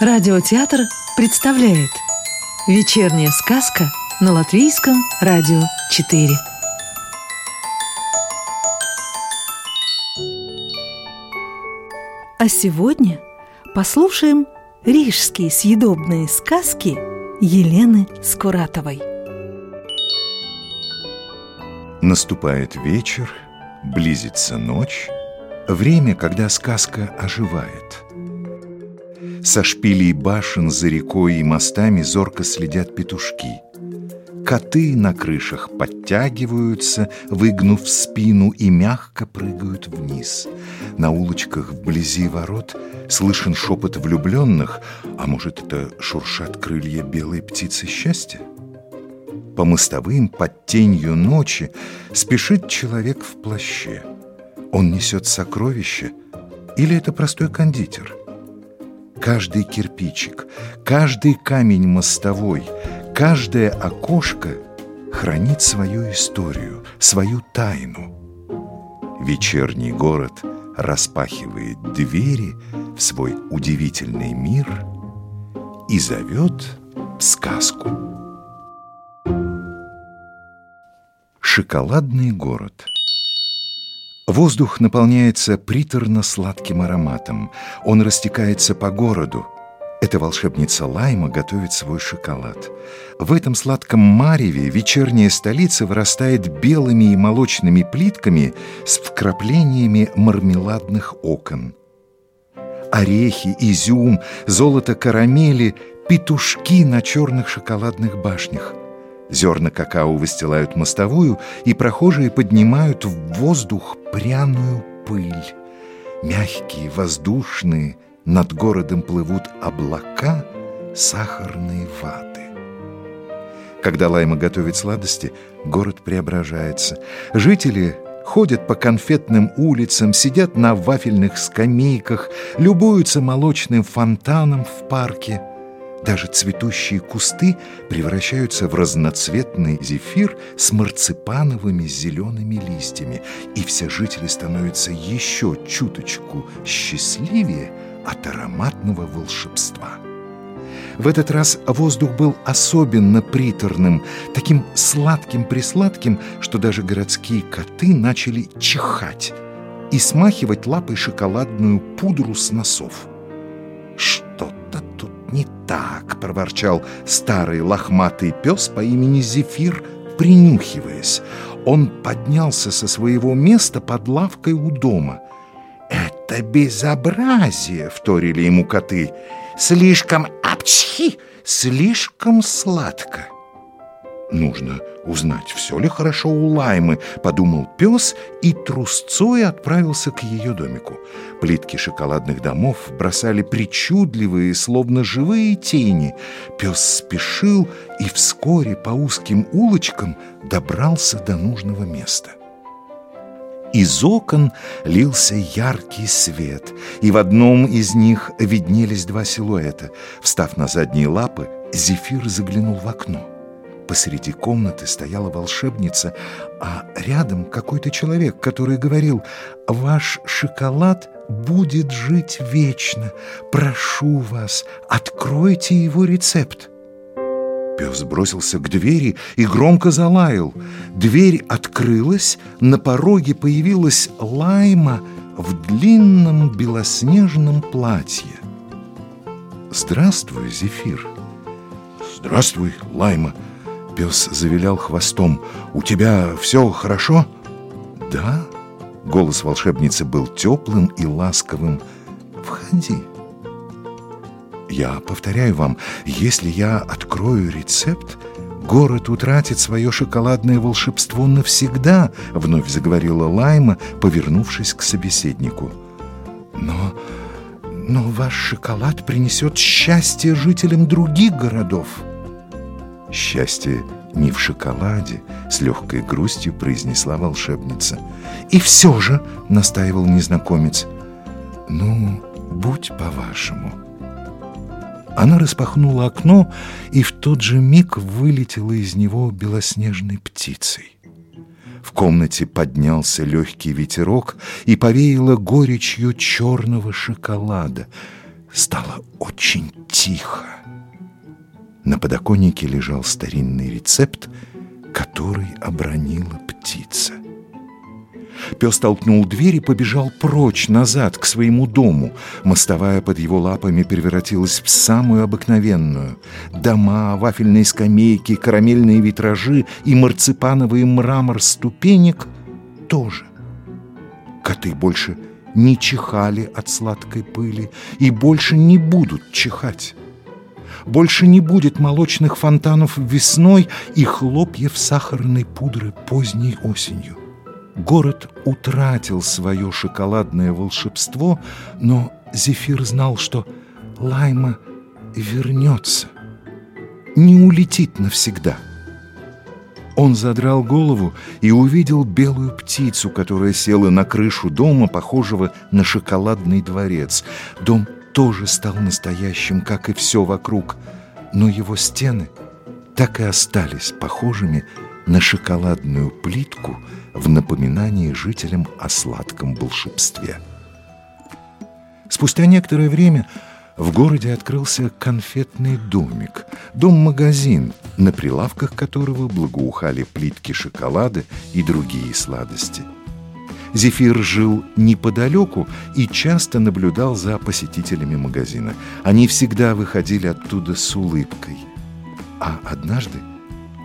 Радиотеатр представляет Вечерняя сказка на Латвийском радио 4 А сегодня послушаем рижские съедобные сказки Елены Скуратовой. Наступает вечер, близится ночь, время, когда сказка оживает – со шпилей башен за рекой и мостами зорко следят петушки. Коты на крышах подтягиваются, выгнув спину и мягко прыгают вниз. На улочках вблизи ворот слышен шепот влюбленных, а может, это шуршат крылья белой птицы счастья? По мостовым под тенью ночи спешит человек в плаще. Он несет сокровище или это простой кондитер? Каждый кирпичик, каждый камень мостовой, каждое окошко хранит свою историю, свою тайну. Вечерний город распахивает двери в свой удивительный мир и зовет в сказку. Шоколадный город – Воздух наполняется приторно-сладким ароматом. Он растекается по городу. Эта волшебница Лайма готовит свой шоколад. В этом сладком мареве вечерняя столица вырастает белыми и молочными плитками с вкраплениями мармеладных окон. Орехи, изюм, золото карамели, петушки на черных шоколадных башнях. Зерна какао выстилают мостовую, и прохожие поднимают в воздух пряную пыль. Мягкие, воздушные, над городом плывут облака сахарной ваты. Когда Лайма готовит сладости, город преображается. Жители ходят по конфетным улицам, сидят на вафельных скамейках, любуются молочным фонтаном в парке – даже цветущие кусты превращаются в разноцветный зефир с марципановыми зелеными листьями, и все жители становятся еще чуточку счастливее от ароматного волшебства. В этот раз воздух был особенно приторным, таким сладким-присладким, что даже городские коты начали чихать и смахивать лапой шоколадную пудру с носов. Не так!» — проворчал старый лохматый пес по имени Зефир, принюхиваясь. Он поднялся со своего места под лавкой у дома. «Это безобразие!» — вторили ему коты. «Слишком апчхи! Слишком сладко!» Нужно узнать, все ли хорошо у Лаймы, подумал пес и трусцой отправился к ее домику. Плитки шоколадных домов бросали причудливые, словно живые тени. Пес спешил и вскоре по узким улочкам добрался до нужного места. Из окон лился яркий свет, и в одном из них виднелись два силуэта. Встав на задние лапы, Зефир заглянул в окно. Посреди комнаты стояла волшебница, а рядом какой-то человек, который говорил «Ваш шоколад будет жить вечно. Прошу вас, откройте его рецепт». Пес бросился к двери и громко залаял. Дверь открылась, на пороге появилась Лайма в длинном белоснежном платье. «Здравствуй, Зефир!» «Здравствуй, Лайма!» Пес завилял хвостом. «У тебя все хорошо?» «Да». Голос волшебницы был теплым и ласковым. «Входи». «Я повторяю вам, если я открою рецепт, город утратит свое шоколадное волшебство навсегда», вновь заговорила Лайма, повернувшись к собеседнику. «Но... но ваш шоколад принесет счастье жителям других городов». «Счастье не в шоколаде», — с легкой грустью произнесла волшебница. «И все же», — настаивал незнакомец, — «ну, будь по-вашему». Она распахнула окно и в тот же миг вылетела из него белоснежной птицей. В комнате поднялся легкий ветерок и повеяло горечью черного шоколада. стало очень тихо. На подоконнике лежал старинный рецепт, который обронила птица. Пес толкнул дверь и побежал прочь, назад, к своему дому. Мостовая под его лапами превратилась в самую обыкновенную. Дома, вафельные скамейки, карамельные витражи и марципановый мрамор ступенек тоже. Коты больше не чихали от сладкой пыли и больше не будут чихать. Больше не будет молочных фонтанов весной и хлопьев сахарной пудры поздней осенью. Город утратил свое шоколадное волшебство, но Зефир знал, что Лайма вернется, не улетит навсегда. Он задрал голову и увидел белую птицу, которая села на крышу дома, похожего на шоколадный дворец. Дом тоже стал настоящим, как и все вокруг, но его стены так и остались похожими на шоколадную плитку в напоминании жителям о сладком волшебстве. Спустя некоторое время в городе открылся конфетный домик, дом-магазин, на прилавках которого благоухали плитки шоколада и другие сладости. Зефир жил неподалеку и часто наблюдал за посетителями магазина. Они всегда выходили оттуда с улыбкой. А однажды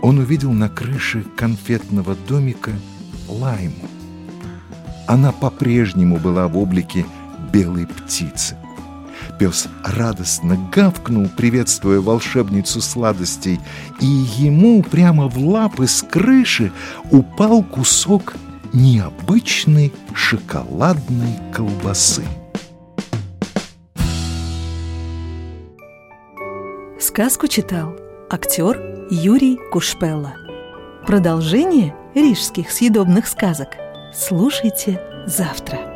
он увидел на крыше конфетного домика Лайму. Она по-прежнему была в облике белой птицы. Пес радостно гавкнул, приветствуя волшебницу сладостей, и ему прямо в лапы с крыши упал кусок необычной шоколадной колбасы. Сказку читал актер Юрий Кушпелла. Продолжение рижских съедобных сказок слушайте завтра.